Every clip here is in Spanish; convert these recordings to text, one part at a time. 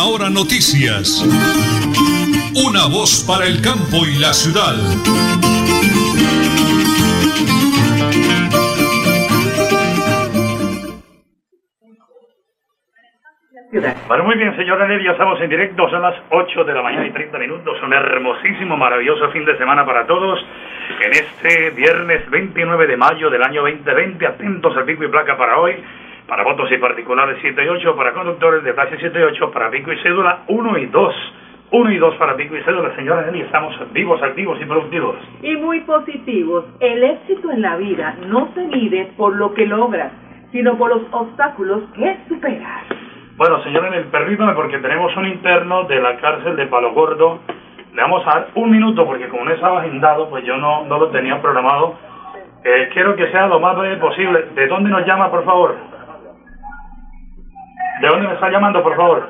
Última Hora Noticias. Una voz para el campo y la ciudad. Bueno, muy bien, señora Nelly, ya estamos en directo, son las 8 de la mañana y 30 minutos, un hermosísimo, maravilloso fin de semana para todos. En este viernes 29 de mayo del año 2020, atentos al pico y placa para hoy, para votos y particulares 7 y 8, para conductores de clase 7 y 8, para pico y cédula 1 y 2. 1 y 2 para pico y cédula, señora Nelly, estamos vivos, activos y productivos. Y muy positivos. El éxito en la vida no se mide por lo que logras, sino por los obstáculos que superas. Bueno, señora Nelly, permítame porque tenemos un interno de la cárcel de Palo Gordo. Le vamos a dar un minuto porque como no estaba agendado, pues yo no, no lo tenía programado. Eh, quiero que sea lo más breve posible. ¿De dónde nos llama, por favor? ¿De dónde me está llamando, por favor?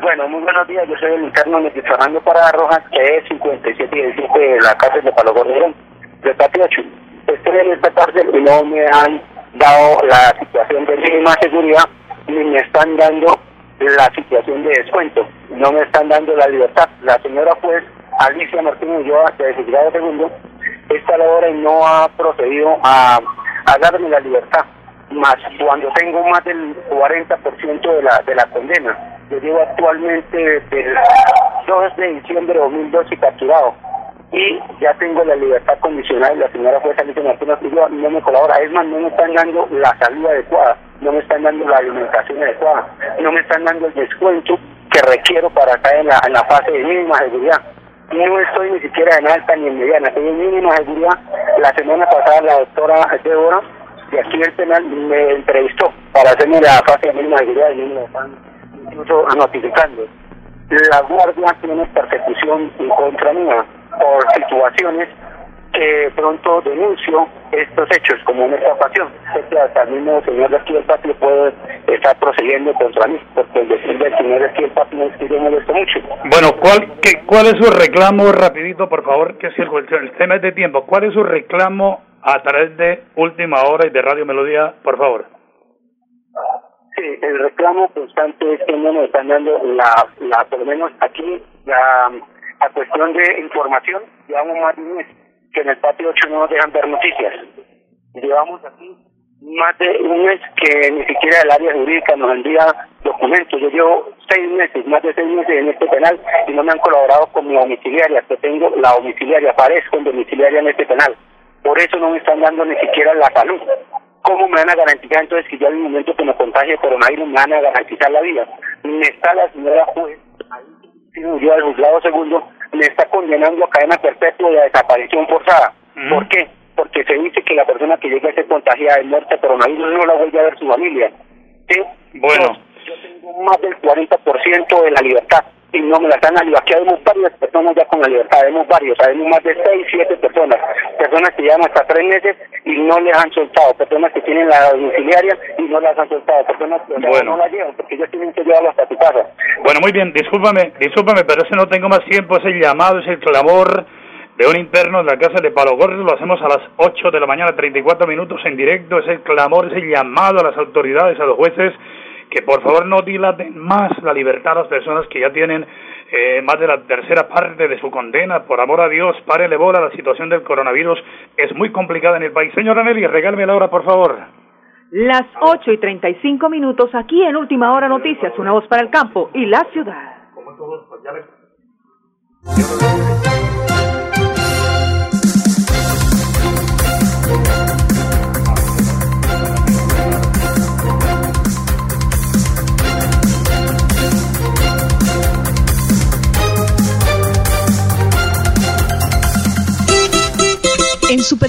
Bueno, muy buenos días. Yo soy el interno de Fernando Parada Rojas, que es 57 y 17 de la cárcel de Palo Gordo, de Patio 8. Estoy en esta cárcel y no me han dado la situación de mínima seguridad ni me están dando la situación de descuento, no me están dando la libertad. La señora juez Alicia Martínez Ulloa, de juzgado segundo, está la hora no ha procedido a darme la libertad, más cuando tengo más del 40% de la, de la condena. Yo llevo actualmente desde el 2 de diciembre de 2012 capturado y ya tengo la libertad condicional la señora jueza Alicia Martínez no me colabora, es más, no me están dando la salida adecuada no me están dando la alimentación adecuada, no me están dando el descuento que requiero para estar en la, en la fase de mínima seguridad. No estoy ni siquiera en alta ni en mediana, estoy en mínima seguridad. La semana pasada la doctora Débora aquí del penal me entrevistó para hacerme la fase de mínima seguridad y me están incluso notificando. La guardia tiene persecución en contra mía por situaciones que pronto denuncio estos hechos como una ocasión. Que hasta el mismo señor de aquí del patio puede estar procediendo contra mí, porque el decir del señor de aquí del patio es que yo mucho. Bueno, ¿cuál, qué, ¿cuál es su reclamo, rapidito, por favor, que si el, el tema es de tiempo, cuál es su reclamo a través de Última Hora y de Radio Melodía, por favor? Sí, el reclamo constante es que no nos están dando la, la por lo menos aquí, la, la cuestión de información, llevamos más de un mes que en el patio 8 no nos dejan ver noticias. Llevamos aquí más de un mes que ni siquiera el área jurídica nos envía documentos. Yo llevo seis meses, más de seis meses en este penal y no me han colaborado con mi domiciliaria, que tengo la domiciliaria, aparezco en domiciliaria en este penal. Por eso no me están dando ni siquiera la salud. ¿Cómo me van a garantizar entonces que ya en el momento que me contagie coronavirus me van a garantizar la vida? Me está la señora juez, yo al juzgado segundo, le está condenando a cadena perpetua de desaparición forzada. ¿Por qué? Porque se dice que la persona que llega a ser contagiada de muerte coronavirus no la vuelve a ver su familia. ¿Sí? Bueno. Yo, tengo más del 40% de la libertad y no me la están dando. Aquí vemos varias personas ya con la libertad, vemos varios, sabemos más de 6, 7 personas. Personas que llevan hasta 3 meses y no les han soltado. Personas que tienen la domiciliaria y no las han soltado. Personas que no la llevan porque ellos tienen que llevarlo hasta su casa. Bueno, muy bien, discúlpame, discúlpame, pero ese no tengo más tiempo, es el llamado, es el clamor de un interno en la casa de Palo Gordo, lo hacemos a las 8 de la mañana, 34 minutos en directo, es el clamor, es el llamado a las autoridades, a los jueces, que por favor no dilaten más la libertad a las personas que ya tienen eh, más de la tercera parte de su condena. Por amor a Dios, párele bola, la situación del coronavirus es muy complicada en el país. Señora Nelly, regálame la hora, por favor. Las 8 y 35 minutos aquí en Última Hora Noticias, una voz para el campo y la ciudad.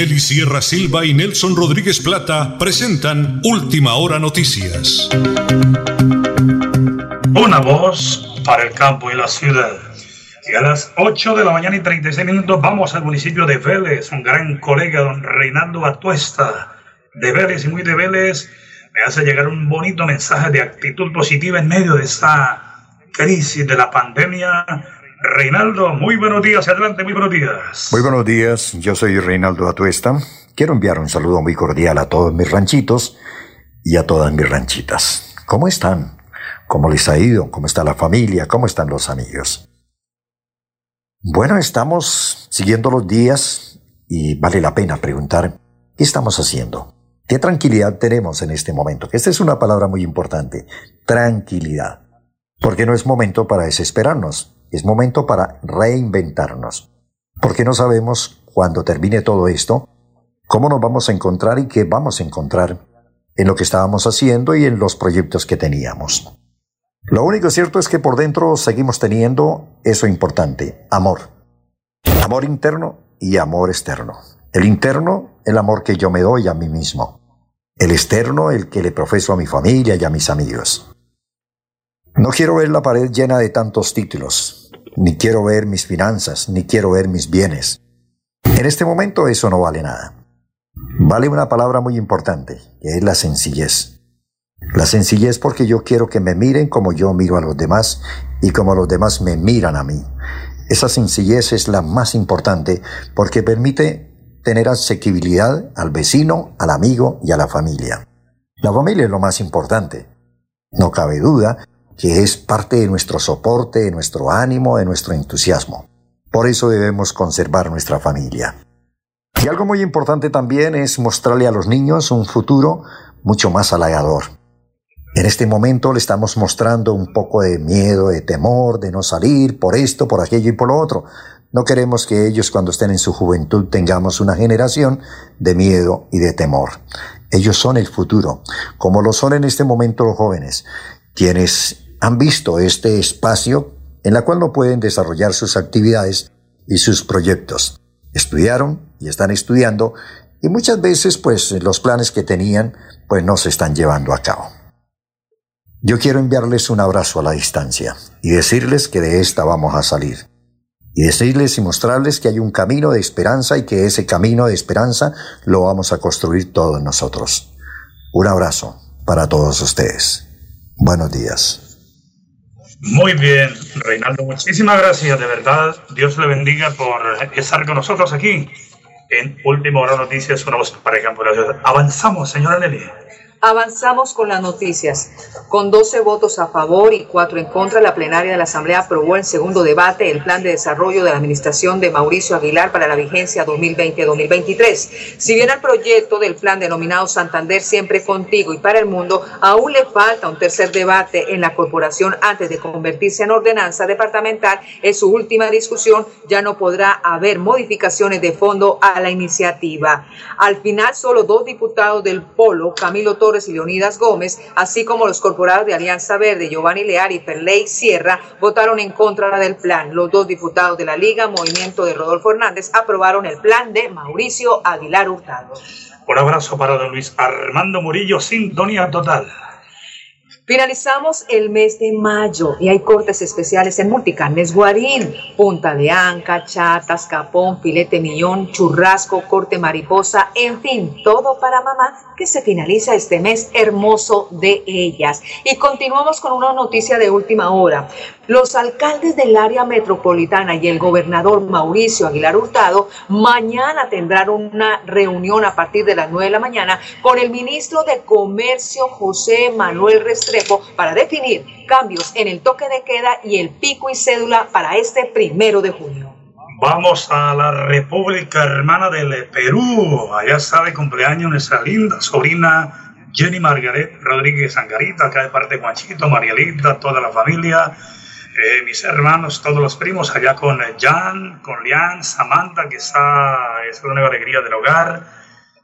Nelly Sierra Silva y Nelson Rodríguez Plata presentan Última Hora Noticias. Una voz para el campo y la ciudad. Y a las 8 de la mañana y 36 minutos vamos al municipio de Vélez. Un gran colega, don Reinaldo Atuesta, de Vélez y muy de Vélez, me hace llegar un bonito mensaje de actitud positiva en medio de esta crisis de la pandemia Reinaldo, muy buenos días, adelante, muy buenos días. Muy buenos días, yo soy Reinaldo Atuesta. Quiero enviar un saludo muy cordial a todos mis ranchitos y a todas mis ranchitas. ¿Cómo están? ¿Cómo les ha ido? ¿Cómo está la familia? ¿Cómo están los amigos? Bueno, estamos siguiendo los días y vale la pena preguntar, ¿qué estamos haciendo? ¿Qué tranquilidad tenemos en este momento? Esta es una palabra muy importante, tranquilidad. Porque no es momento para desesperarnos. Es momento para reinventarnos, porque no sabemos cuando termine todo esto cómo nos vamos a encontrar y qué vamos a encontrar en lo que estábamos haciendo y en los proyectos que teníamos. Lo único cierto es que por dentro seguimos teniendo eso importante, amor. Amor interno y amor externo. El interno, el amor que yo me doy a mí mismo. El externo, el que le profeso a mi familia y a mis amigos. No quiero ver la pared llena de tantos títulos, ni quiero ver mis finanzas, ni quiero ver mis bienes. En este momento eso no vale nada. Vale una palabra muy importante, que es la sencillez. La sencillez porque yo quiero que me miren como yo miro a los demás y como los demás me miran a mí. Esa sencillez es la más importante porque permite tener asequibilidad al vecino, al amigo y a la familia. La familia es lo más importante. No cabe duda que es parte de nuestro soporte, de nuestro ánimo, de nuestro entusiasmo. Por eso debemos conservar nuestra familia. Y algo muy importante también es mostrarle a los niños un futuro mucho más halagador. En este momento le estamos mostrando un poco de miedo, de temor, de no salir por esto, por aquello y por lo otro. No queremos que ellos cuando estén en su juventud tengamos una generación de miedo y de temor. Ellos son el futuro, como lo son en este momento los jóvenes, quienes han visto este espacio en la cual no pueden desarrollar sus actividades y sus proyectos. Estudiaron y están estudiando y muchas veces pues los planes que tenían pues no se están llevando a cabo. Yo quiero enviarles un abrazo a la distancia y decirles que de esta vamos a salir. Y decirles y mostrarles que hay un camino de esperanza y que ese camino de esperanza lo vamos a construir todos nosotros. Un abrazo para todos ustedes. Buenos días. Muy bien, Reinaldo, muchísimas gracias, de verdad. Dios le bendiga por estar con nosotros aquí en Última Hora Noticias, una voz para el campo de la ciudad. Avanzamos, señora Nelly. Avanzamos con las noticias. Con 12 votos a favor y 4 en contra, la plenaria de la Asamblea aprobó en segundo debate el plan de desarrollo de la administración de Mauricio Aguilar para la vigencia 2020-2023. Si bien al proyecto del plan denominado Santander Siempre Contigo y para el Mundo, aún le falta un tercer debate en la corporación antes de convertirse en ordenanza departamental, en su última discusión ya no podrá haber modificaciones de fondo a la iniciativa. Al final, solo dos diputados del Polo, Camilo Torres, Y Leonidas Gómez, así como los corporados de Alianza Verde, Giovanni Leal y Perley Sierra, votaron en contra del plan. Los dos diputados de la Liga Movimiento de Rodolfo Hernández aprobaron el plan de Mauricio Aguilar Hurtado. Un abrazo para don Luis Armando Murillo, sintonía total. Finalizamos el mes de mayo y hay cortes especiales en Multicarnes Guarín, punta de anca, chatas, capón, filete millón, churrasco, corte mariposa, en fin, todo para mamá que se finaliza este mes hermoso de ellas. Y continuamos con una noticia de última hora. Los alcaldes del área metropolitana y el gobernador Mauricio Aguilar Hurtado mañana tendrán una reunión a partir de las 9 de la mañana con el ministro de Comercio José Manuel Restrepo para definir cambios en el toque de queda y el pico y cédula para este primero de junio. Vamos a la República Hermana del Perú. Allá está de cumpleaños nuestra linda sobrina Jenny Margaret Rodríguez Angarita, acá de parte de Juanchito, Marielita, toda la familia, eh, mis hermanos, todos los primos, allá con Jan, con Lian, Samantha, que está, es la nueva alegría del hogar.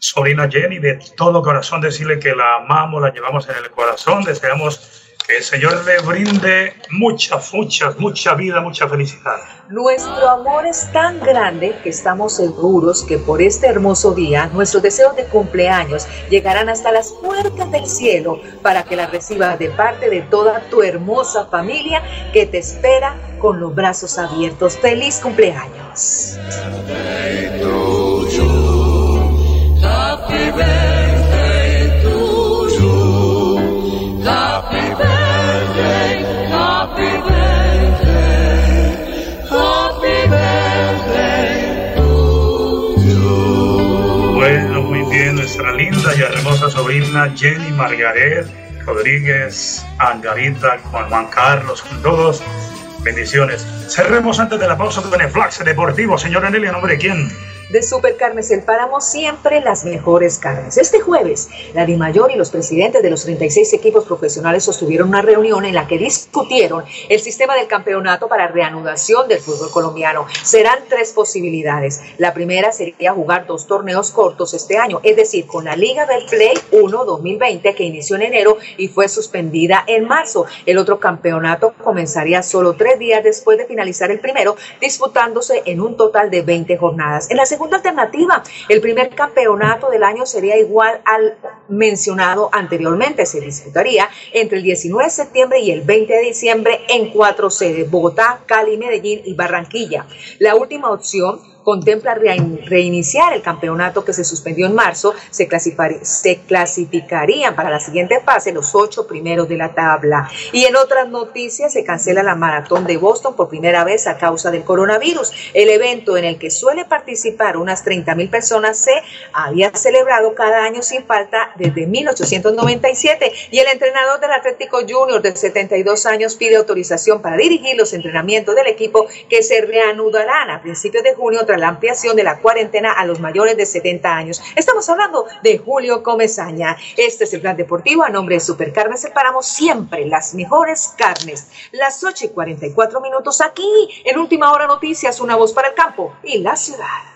Sobrina Jenny, de todo corazón decirle que la amamos, la llevamos en el corazón, deseamos que el Señor le brinde mucha, mucha, mucha vida, mucha felicidad. Nuestro amor es tan grande que estamos seguros que por este hermoso día nuestros deseos de cumpleaños llegarán hasta las puertas del cielo para que las recibas de parte de toda tu hermosa familia que te espera con los brazos abiertos. ¡Feliz cumpleaños! Sobrina Jenny Margaret Rodríguez Angarita, con Juan Carlos, con todos. Bendiciones. Cerremos antes de la pausa con el Flax Deportivo. Señor Anelia, ¿nombre de quién? De Supercarnes El Páramo siempre las mejores carnes. Este jueves, la DIMAYOR y los presidentes de los 36 equipos profesionales sostuvieron una reunión en la que discutieron el sistema del campeonato para reanudación del fútbol colombiano. Serán tres posibilidades. La primera sería jugar dos torneos cortos este año, es decir, con la Liga del Play 1 2020 que inició en enero y fue suspendida en marzo. El otro campeonato comenzaría solo tres días después de finalizar el primero, disputándose en un total de 20 jornadas. En la segunda alternativa, el primer campeonato del año sería igual al mencionado anteriormente. Se disputaría entre el 19 de septiembre y el 20 de diciembre en cuatro sedes, Bogotá, Cali, Medellín y Barranquilla. La última opción contempla reiniciar el campeonato que se suspendió en marzo, se, clasificarían para la siguiente fase los ocho primeros de la tabla. Y en otras noticias se cancela la maratón de Boston por primera vez a causa del coronavirus. El evento en el que suele participar unas 30 mil personas se había celebrado cada año sin falta desde 1897 y el entrenador del Atlético Junior de 72 años pide autorización para dirigir los entrenamientos del equipo que se reanudarán a principios de junio la ampliación de la cuarentena a los mayores de 70 años. Estamos hablando de Julio Comezaña. Este es el plan deportivo a nombre de Supercarnes. Separamos siempre las mejores carnes. Las 8 y 44 minutos aquí en Última Hora Noticias, una voz para el campo y la ciudad.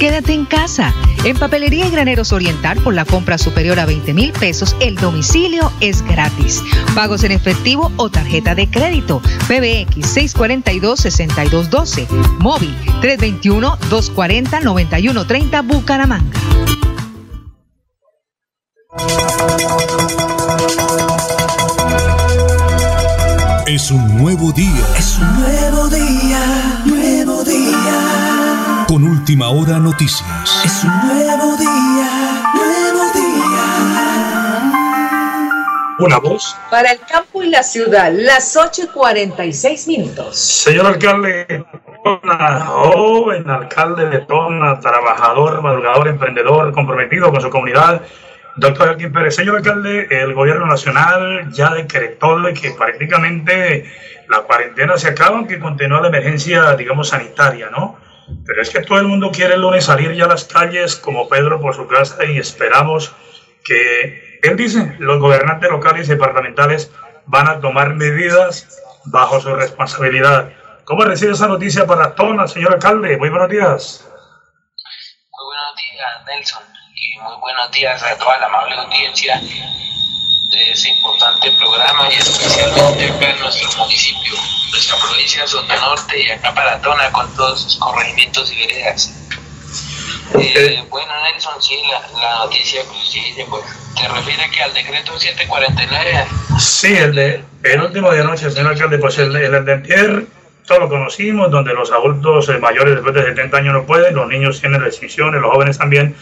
Quédate en casa. En Papelería y Graneros Oriental, por la compra superior a 20 mil pesos, el domicilio es gratis. Pagos en efectivo o tarjeta de crédito. PBX 642-6212. Móvil 321-240-9130 Bucaramanga. Es un nuevo día. Es un nuevo día, nuevo día con Última Hora Noticias. Es un nuevo día, nuevo día. Una voz. Para el campo y la ciudad, las 8 y 46 minutos. Señor alcalde, joven alcalde de Tona, trabajador, madrugador, emprendedor, comprometido con su comunidad Doctor Elkin Pérez, señor alcalde, el gobierno nacional ya decretó que prácticamente la cuarentena se acaba, aunque continúa la emergencia, digamos, sanitaria, ¿no? Pero es que todo el mundo quiere el lunes salir ya a las calles como Pedro por su casa y esperamos que, él dice, los gobernantes locales y departamentales van a tomar medidas bajo su responsabilidad. ¿Cómo recibe esa noticia para Tona, señor alcalde? Muy buenos días. Muy buenos días, Nelson, y muy buenos días a toda la amable audiencia de ese importante programa y especialmente acá en nuestro municipio, nuestra provincia de Norte y acá para Tona con todos sus corregimientos y veredas. Eh, bueno, Nelson, sí, la, la noticia que usted dice, pues, ¿te refiere que al decreto 749? Sí, el de el último de anoche, señor alcalde, pues el, el de Antier, todos lo conocimos, donde los adultos eh, mayores después de 70 años no pueden, los niños tienen restricciones, los jóvenes también,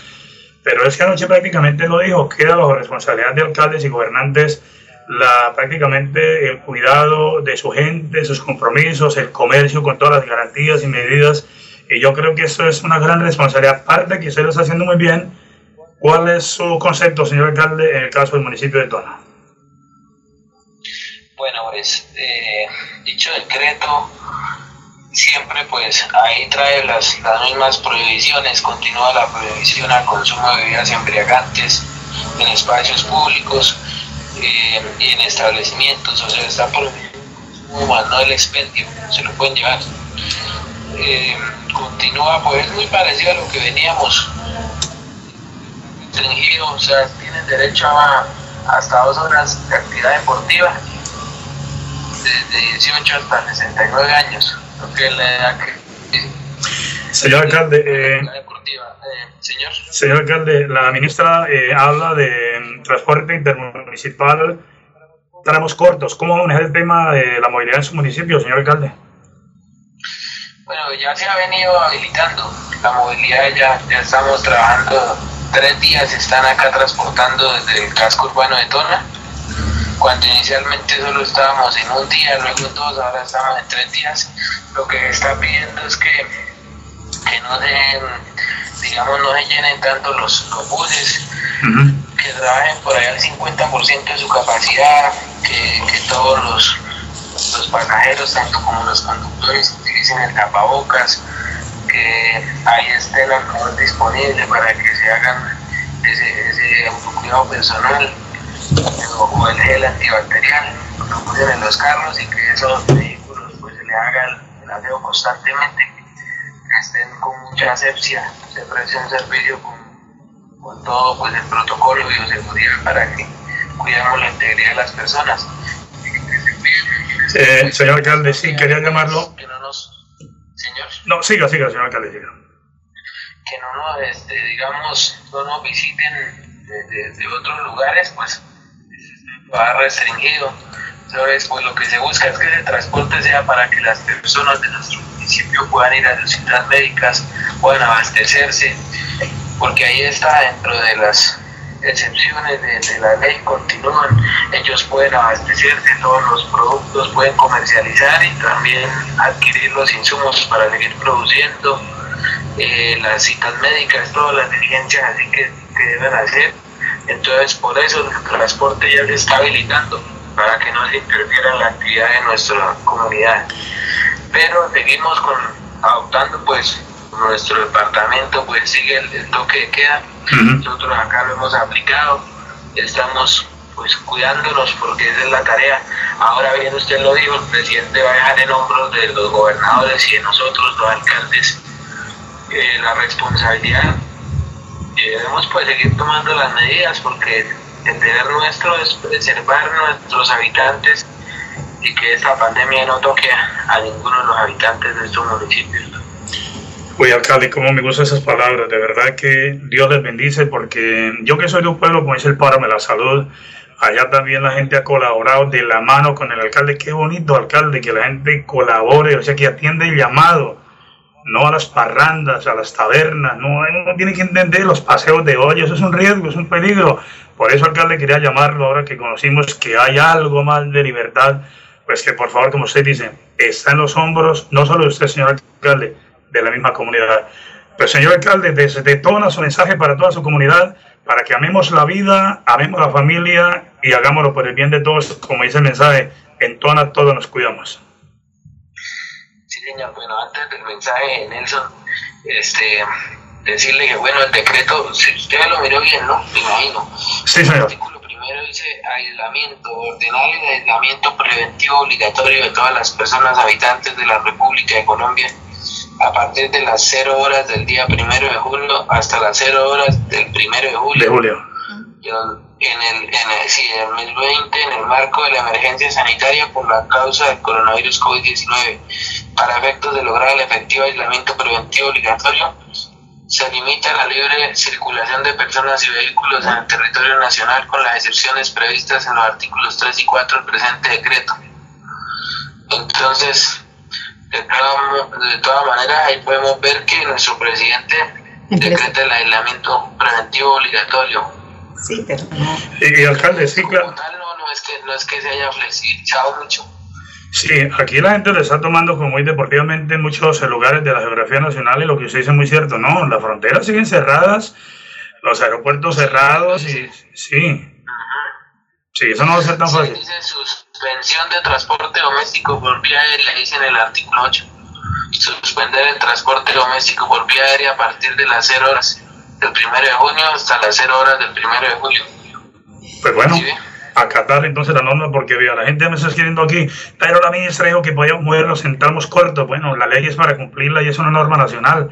pero es que anoche prácticamente lo dijo, queda bajo responsabilidad de alcaldes y gobernantes la, prácticamente el cuidado de su gente, sus compromisos, el comercio con todas las garantías y medidas. Y yo creo que eso es una gran responsabilidad. Aparte que usted lo está haciendo muy bien, ¿cuál es su concepto, señor alcalde, en el caso del municipio de Tona? Bueno, pues eh, dicho decreto siempre pues ahí trae las, las mismas prohibiciones, continúa la prohibición al consumo de bebidas embriagantes en espacios públicos eh, y en establecimientos, o sea, está prohibido no el expendio, se lo pueden llevar. Eh, continúa pues muy parecido a lo que veníamos restringido, o sea, tienen derecho a hasta dos horas de actividad deportiva desde 18 hasta 69 años. Señor alcalde, eh, señor. señor alcalde, la ministra eh, habla de transporte intermunicipal, tramos cortos. ¿Cómo manejar el tema de la movilidad en su municipio, señor alcalde? Bueno, ya se ha venido habilitando la movilidad, ya, ya estamos trabajando tres días, están acá transportando desde el casco urbano de Tona cuando inicialmente solo estábamos en un día, luego en dos, ahora estamos en tres días, lo que está pidiendo es que, que no se, digamos, no se llenen tanto los, los buses, que trabajen por allá al 50% de su capacidad, que, que todos los, los pasajeros, tanto como los conductores, utilicen el tapabocas, que ahí esté el alcohol disponible para que se hagan ese, ese cuidado personal o el gel antibacterial, lo ponen en los carros y que esos vehículos pues se le haga el, aseo constantemente, que estén con mucha asepsia, se preste un servicio con, con todo pues el protocolo de bioseguridad para que cuidemos la integridad de las personas. Eh, señor alcalde, sí, quería llamarlo. Que no nos, señor. No, siga, siga, señor alcalde, siga. Que no nos, este, digamos, no nos visiten de, de, de otros lugares, pues va restringido. Entonces, pues lo que se busca es que ese transporte sea para que las personas de nuestro municipio puedan ir a las ciudades médicas, puedan abastecerse, porque ahí está dentro de las excepciones de, la ley continúan, ellos pueden abastecerse todos los productos, pueden comercializar y también adquirir los insumos para seguir produciendo, eh, las citas médicas, todas las diligencias así que, que deben hacer entonces, por eso el transporte ya se está habilitando para que no se interfiera en la actividad de nuestra comunidad. Pero seguimos con adoptando pues nuestro departamento pues sigue el, toque de queda. Nosotros acá lo hemos aplicado, estamos pues cuidándonos porque esa es la tarea. Ahora bien, usted lo dijo, el presidente va a dejar en hombros de los gobernadores y de nosotros, los alcaldes, eh, la responsabilidad debemos pues seguir tomando las medidas porque el deber nuestro es preservar nuestros habitantes y que esta pandemia no toque a ninguno de los habitantes de estos municipios. Uy, alcalde, cómo me gustan esas palabras. De verdad que Dios les bendice porque yo que soy de un pueblo, como dice el páramo de la salud, allá también la gente ha colaborado de la mano con el alcalde. Qué bonito, alcalde, que la gente colabore, o sea, que atiende el llamado no a las parrandas, a las tabernas, no, uno tiene que entender los paseos de olla, eso es un riesgo, es un peligro. Por eso, alcalde, quería llamarlo ahora que conocimos que hay algo más de libertad, pues que por favor, como usted dice, está en los hombros, no solo de usted, señor alcalde, de la misma comunidad. Pues, señor alcalde, desde Tona su mensaje para toda su comunidad, para que amemos la vida, amemos la familia y hagámoslo por el bien de todos, como dice el mensaje, en Tona todos nos cuidamos. Bueno, antes del mensaje, Nelson, este, decirle que, bueno, el decreto, si usted lo miró bien, ¿no? Me imagino. Sí, señor. El artículo primero dice aislamiento, ordenar el aislamiento preventivo obligatorio de todas las personas habitantes de la República de Colombia a partir de las 0 horas del día primero de julio hasta las 0 horas del primero de julio. De julio. En el, en el, sí, en el 2020, en el marco de la emergencia sanitaria por la causa del coronavirus COVID-19, para efectos de lograr el efectivo aislamiento preventivo obligatorio, se limita la libre circulación de personas y vehículos en el territorio nacional con las excepciones previstas en los artículos 3 y 4 del presente decreto. Entonces, de todas de toda maneras, ahí podemos ver que nuestro presidente decreta el aislamiento preventivo obligatorio. Sí, pero Y, y alcalde, sí, Como claro. tal, no, no, es que, no es que se haya flexibilizado mucho. Sí, aquí la gente lo está tomando como muy deportivamente en muchos lugares de la geografía nacional y lo que usted dice es muy cierto, ¿no? Las fronteras siguen cerradas, los aeropuertos cerrados y sí. Sí, eso no va a ser tan Sí, fácil. dice suspensión de transporte doméstico por vía aérea, dice en el artículo 8. Suspender el transporte doméstico por vía aérea a partir de las 0 horas del 1 de junio hasta las 0 horas del 1 de julio. Pues bueno, Sí, ve. acatar entonces la norma porque vea, la gente me está escribiendo aquí, pero la ministra dijo que podíamos moverlos en tramos cortos. Bueno, la ley es para cumplirla y es una norma nacional.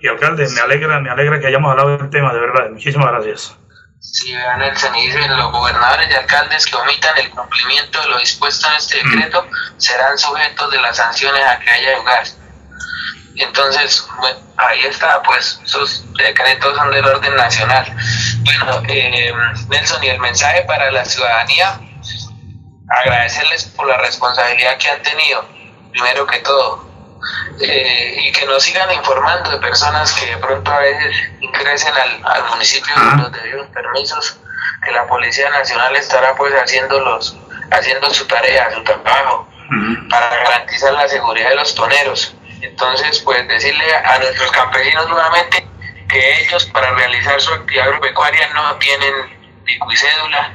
Y alcalde, me alegra, me alegra que hayamos hablado del tema, de verdad. Muchísimas gracias. Sí, vean Nelson, y dice los gobernadores y alcaldes que omitan el cumplimiento de lo dispuesto en este decreto serán sujetos de las sanciones a que haya lugar. Entonces, bueno, ahí está, pues esos decretos son del orden nacional. Bueno, eh, Nelson, y el mensaje para la ciudadanía, agradecerles por la responsabilidad que han tenido, primero que todo, eh, y que nos sigan informando de personas que de pronto a veces ingresen al, al municipio sin los debidos permisos, que la Policía Nacional estará pues haciendo, los, haciendo su tarea, su trabajo, para garantizar la seguridad de los toneros. Entonces, pues decirle a nuestros campesinos nuevamente que ellos para realizar su actividad agropecuaria no tienen pico y cédula,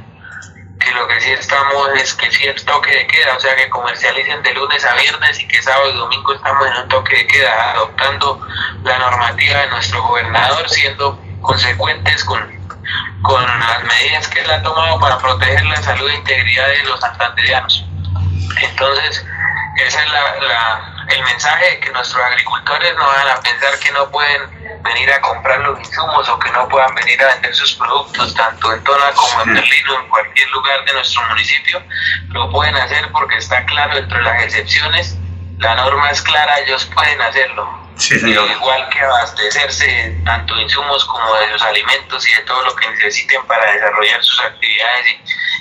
que lo que sí estamos es que sí el toque de queda, o sea que comercialicen de lunes a viernes y que sábado y domingo estamos en un toque de queda, adoptando la normativa de nuestro gobernador, siendo consecuentes con, con las medidas que él ha tomado para proteger la salud e integridad de los santanderianos. Entonces, ese es la- el mensaje de que nuestros agricultores no van a pensar que no pueden venir a comprar los insumos o que no puedan venir a vender sus productos tanto en Tona como en Berlín o en cualquier lugar de nuestro municipio. Lo pueden hacer porque está claro entre las excepciones, la norma es clara, ellos pueden hacerlo. Sí, señor. Eh, igual que abastecerse tanto de insumos como de los alimentos y de todo lo que necesiten para desarrollar sus actividades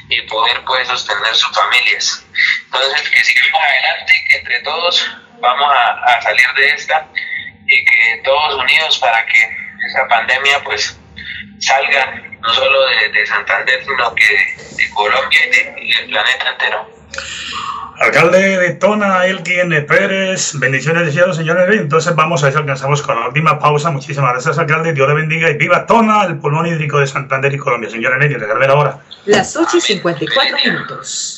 y, y poder pues sostener sus familias. Entonces que sigamos adelante, que entre todos vamos a, a salir de esta y que todos unidos para que esa pandemia pues salga no solo de, de Santander sino que de, de Colombia y, de- y del planeta entero. Alcalde de Tona, Elkin Pérez, bendiciones de cielo, señores. Entonces vamos a ver si alcanzamos con la última pausa. Muchísimas gracias, alcalde. Dios le bendiga y viva Tona, el pulmón hídrico de Santander y Colombia. Señora Nelly, regálame la hora. las 8 y 54 minutos.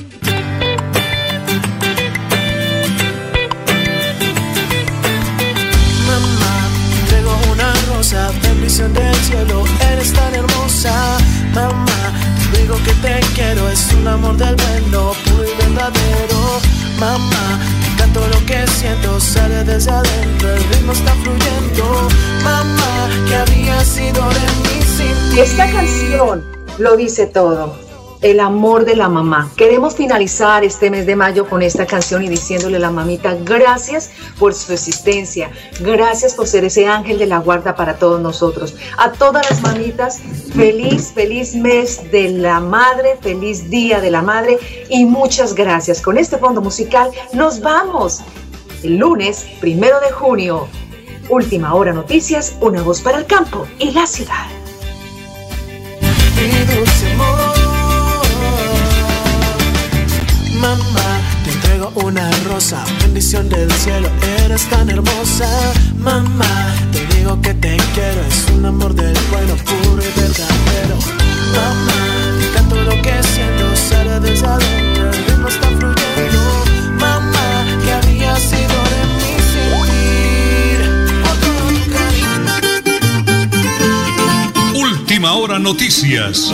Del cielo, eres tan hermosa, mamá. Digo que te quiero, es un amor del bueno, puro y verdadero, mamá. Canto lo que siento, sale desde adentro, el ritmo está fluyendo, mamá. Que había sido de mí sin Esta canción lo dice todo el amor de la mamá. Queremos finalizar este mes de mayo con esta canción y diciéndole a la mamita gracias por su existencia, gracias por ser ese ángel de la guarda para todos nosotros. A todas las mamitas, feliz, feliz mes de la madre, feliz día de la madre y muchas gracias. Con este fondo musical nos vamos. El lunes, primero de junio, última hora noticias, una voz para el campo y la ciudad. Mamá, te entrego una rosa, bendición del cielo, eres tan hermosa, mamá, te digo que te quiero, es un amor del bueno, puro y verdadero, mamá, te canto lo que siento, sale desde adentro, el ritmo está fluyendo, mamá, que había sido de mí sentir. Última hora noticias.